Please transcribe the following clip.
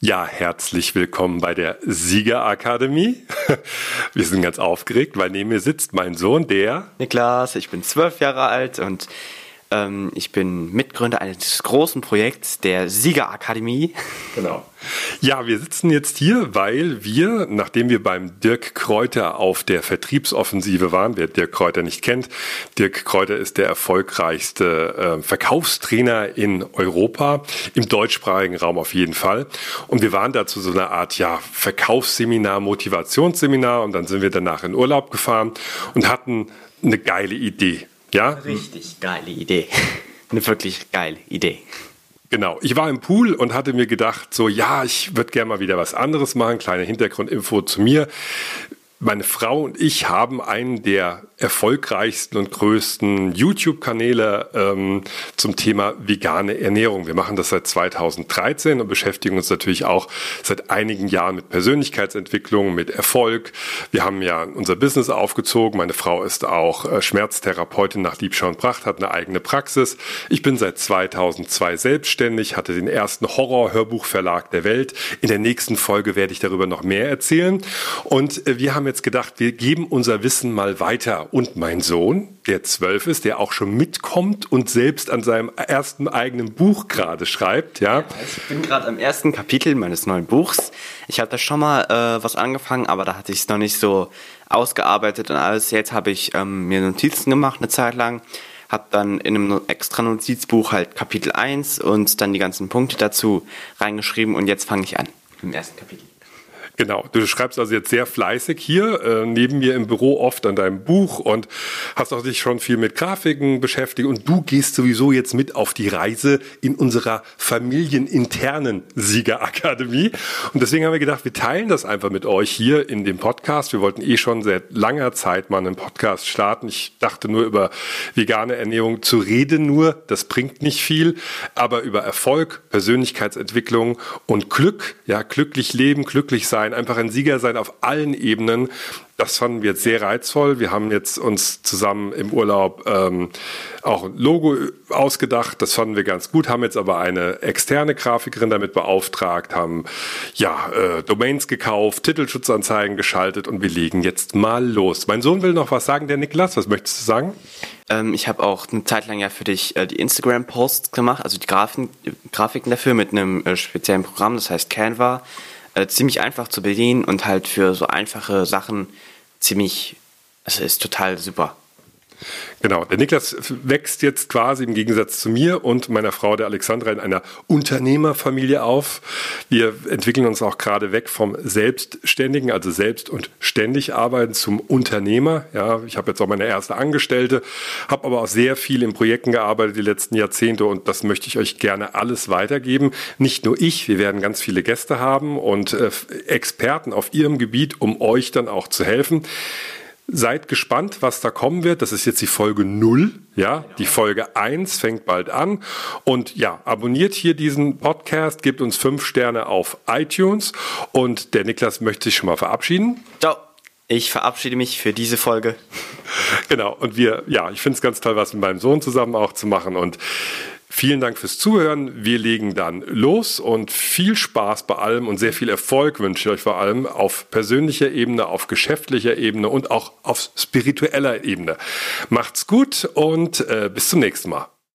Ja, herzlich willkommen bei der Siegerakademie. Wir sind ganz aufgeregt, weil neben mir sitzt mein Sohn, der Niklas. Ich bin zwölf Jahre alt und ähm, ich bin Mitgründer eines großen Projekts der Siegerakademie. Genau. Ja, wir sitzen jetzt hier, weil wir, nachdem wir beim Dirk Kräuter auf der Vertriebsoffensive waren, wer Dirk Kräuter nicht kennt, Dirk Kräuter ist der erfolgreichste äh, Verkaufstrainer in Europa, im deutschsprachigen Raum auf jeden Fall. Und wir waren dazu so eine Art, ja, Verkaufsseminar, Motivationsseminar und dann sind wir danach in Urlaub gefahren und hatten eine geile Idee. Ja? Richtig geile Idee. Eine wirklich geile Idee. Genau. Ich war im Pool und hatte mir gedacht, so, ja, ich würde gerne mal wieder was anderes machen. Kleine Hintergrundinfo zu mir. Meine Frau und ich haben einen der erfolgreichsten und größten YouTube-Kanäle ähm, zum Thema vegane Ernährung. Wir machen das seit 2013 und beschäftigen uns natürlich auch seit einigen Jahren mit Persönlichkeitsentwicklung, mit Erfolg. Wir haben ja unser Business aufgezogen. Meine Frau ist auch äh, Schmerztherapeutin nach Liebschau und Pracht, hat eine eigene Praxis. Ich bin seit 2002 selbstständig, hatte den ersten Horror-Hörbuchverlag der Welt. In der nächsten Folge werde ich darüber noch mehr erzählen. Und äh, wir haben jetzt gedacht, wir geben unser Wissen mal weiter und mein Sohn, der zwölf ist, der auch schon mitkommt und selbst an seinem ersten eigenen Buch gerade schreibt. Ja, ich bin gerade am ersten Kapitel meines neuen Buchs. Ich habe da schon mal äh, was angefangen, aber da hatte ich es noch nicht so ausgearbeitet und alles. Jetzt habe ich ähm, mir Notizen gemacht eine Zeit lang habe dann in einem extra Notizbuch halt Kapitel 1 und dann die ganzen Punkte dazu reingeschrieben und jetzt fange ich an im ersten Kapitel. Genau, du schreibst also jetzt sehr fleißig hier äh, neben mir im Büro oft an deinem Buch und hast auch dich schon viel mit Grafiken beschäftigt und du gehst sowieso jetzt mit auf die Reise in unserer familieninternen Siegerakademie und deswegen haben wir gedacht, wir teilen das einfach mit euch hier in dem Podcast. Wir wollten eh schon seit langer Zeit mal einen Podcast starten. Ich dachte nur über vegane Ernährung zu reden nur, das bringt nicht viel, aber über Erfolg, Persönlichkeitsentwicklung und Glück, ja, glücklich leben, glücklich sein sein, einfach ein Sieger sein auf allen Ebenen. Das fanden wir jetzt sehr reizvoll. Wir haben jetzt uns zusammen im Urlaub ähm, auch ein Logo ausgedacht. Das fanden wir ganz gut, haben jetzt aber eine externe Grafikerin damit beauftragt, haben ja äh, Domains gekauft, Titelschutzanzeigen geschaltet und wir legen jetzt mal los. Mein Sohn will noch was sagen, der Niklas. Was möchtest du sagen? Ähm, ich habe auch eine Zeit lang ja für dich äh, die Instagram-Posts gemacht, also die Grafiken, Grafiken dafür mit einem äh, speziellen Programm, das heißt Canva äh, ziemlich einfach zu bedienen und halt für so einfache Sachen ziemlich, also ist total super. Genau, der Niklas wächst jetzt quasi im Gegensatz zu mir und meiner Frau, der Alexandra, in einer Unternehmerfamilie auf. Wir entwickeln uns auch gerade weg vom Selbstständigen, also selbst und ständig arbeiten, zum Unternehmer. Ja, ich habe jetzt auch meine erste Angestellte, habe aber auch sehr viel in Projekten gearbeitet die letzten Jahrzehnte und das möchte ich euch gerne alles weitergeben. Nicht nur ich, wir werden ganz viele Gäste haben und äh, Experten auf ihrem Gebiet, um euch dann auch zu helfen. Seid gespannt, was da kommen wird. Das ist jetzt die Folge 0. Ja, die Folge 1 fängt bald an. Und ja, abonniert hier diesen Podcast, gebt uns fünf Sterne auf iTunes. Und der Niklas möchte sich schon mal verabschieden. Ciao. Ich verabschiede mich für diese Folge. Genau. Und wir, ja, ich finde es ganz toll, was mit meinem Sohn zusammen auch zu machen. Und Vielen Dank fürs Zuhören. Wir legen dann los und viel Spaß bei allem und sehr viel Erfolg wünsche ich euch vor allem auf persönlicher Ebene, auf geschäftlicher Ebene und auch auf spiritueller Ebene. Macht's gut und äh, bis zum nächsten Mal.